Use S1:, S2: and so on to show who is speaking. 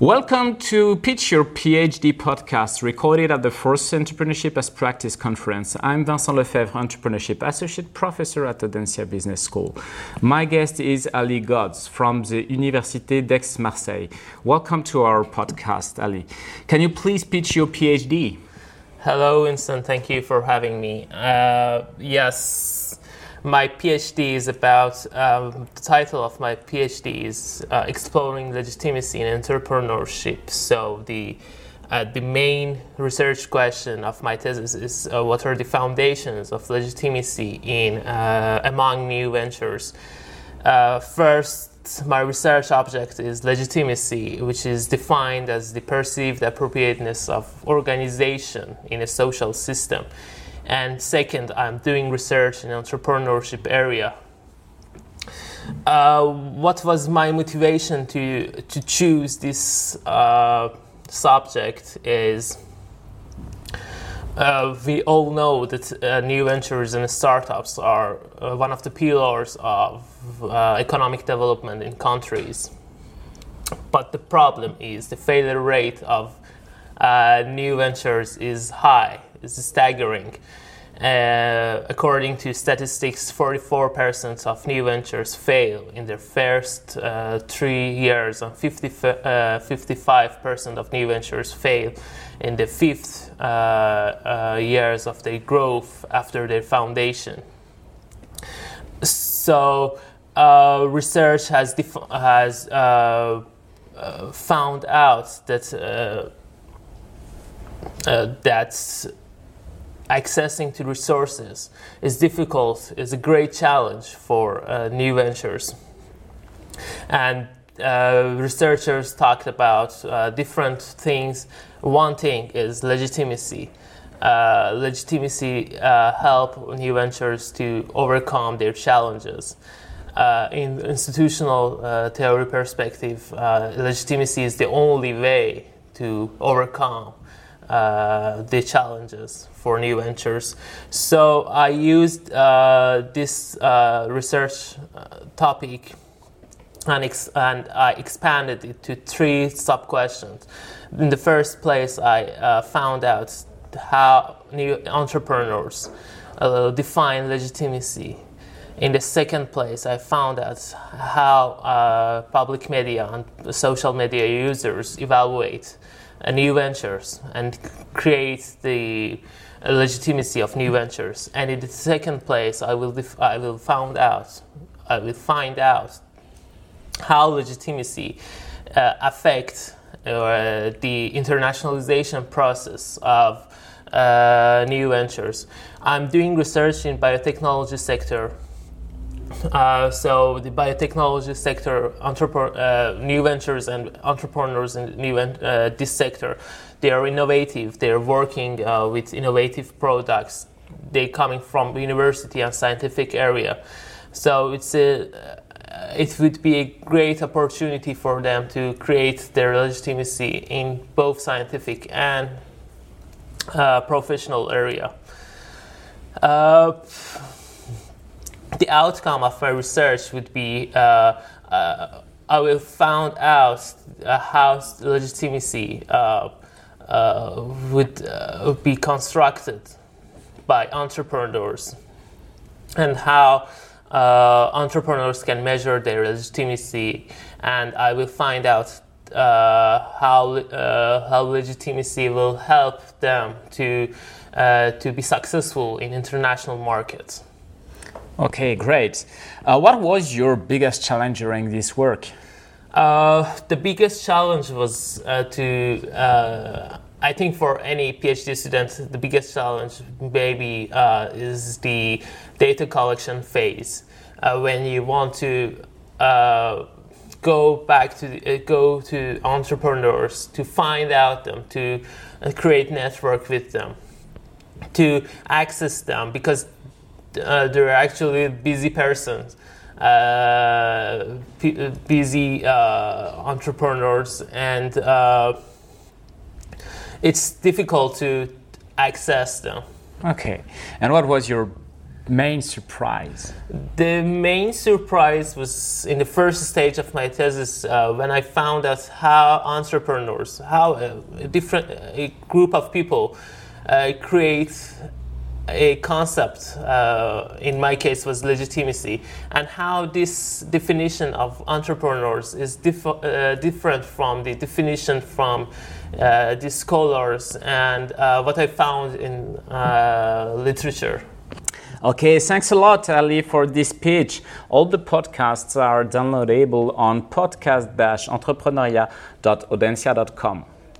S1: Welcome to Pitch Your PhD podcast, recorded at the First Entrepreneurship as Practice conference. I'm Vincent Lefebvre, Entrepreneurship Associate Professor at Audencia Business School. My guest is Ali Ghods from the Université d'Aix-Marseille. Welcome to our podcast, Ali. Can you please pitch your PhD?
S2: Hello, Winston. Thank you for having me. Uh, yes, my PhD is about um, the title of my PhD is uh, exploring legitimacy in entrepreneurship. So the uh, the main research question of my thesis is uh, what are the foundations of legitimacy in uh, among new ventures. Uh, first, my research object is legitimacy, which is defined as the perceived appropriateness of organization in a social system and second i'm doing research in entrepreneurship area uh, what was my motivation to to choose this uh, subject is uh, we all know that uh, new ventures and startups are uh, one of the pillars of uh, economic development in countries. But the problem is the failure rate of new ventures is high is staggering. Uh, according to statistics, 44% of new ventures fail in their first uh, three years, and 50, uh, 55% of new ventures fail in the fifth uh, uh, years of their growth after their foundation. So, uh, research has, def- has found out that uh, accessing to resources is difficult, is a great challenge for uh, new ventures. And uh, researchers talked about uh, different things. One thing is legitimacy. Uh, legitimacy uh, help new ventures to overcome their challenges. Uh, in institutional theory perspective, legitimacy is the only way to overcome uh, the challenges for new ventures. So I used uh, this uh, research uh, topic and, ex- and I expanded it to three sub questions. In the first place, I uh, found out how new entrepreneurs define legitimacy. In the second place, I found out how public media and social media users evaluate new ventures and create the legitimacy of new ventures. And in the second place, I will def- I will find out I will find out how legitimacy uh, affects uh, the internationalization process of uh, new ventures. I'm doing research in biotechnology sector uh, so the biotechnology sector, uh, new ventures and entrepreneurs in new uh, this sector, they are innovative. They are working uh, with innovative products. They coming from university and scientific area. So it's a, uh, it would be a great opportunity for them to create their legitimacy in both scientific and professional area the outcome of my research would be uh, uh, I will find out uh, how legitimacy uh, uh, would uh, be constructed by entrepreneurs and how entrepreneurs can measure their legitimacy and I will find out how, how legitimacy will help them to, to be successful in international markets.
S1: Okay, great. Uh, what was your biggest challenge during this work?
S2: Uh, the biggest challenge was uh, to, uh, I think, for any PhD student, the biggest challenge maybe uh, is the data collection phase. Uh, when you want to go back to go to entrepreneurs to find out them, to create network with them, to access them, because uh, they're actually busy persons, uh, p- busy uh, entrepreneurs, and uh, it's difficult to access them.
S1: Okay, and what was your main surprise?
S2: The main surprise was in the first stage of my thesis uh, when I found out how entrepreneurs, how a, a different a group of people uh, create a concept, uh, in my case was legitimacy, and how this definition of entrepreneurs is dif- uh, different from the definition from uh, the scholars and uh, what I found in uh, literature.
S1: Okay, thanks a lot, Ali, for this pitch. All the podcasts are downloadable on podcast-entrepreneuriat.audencia.com.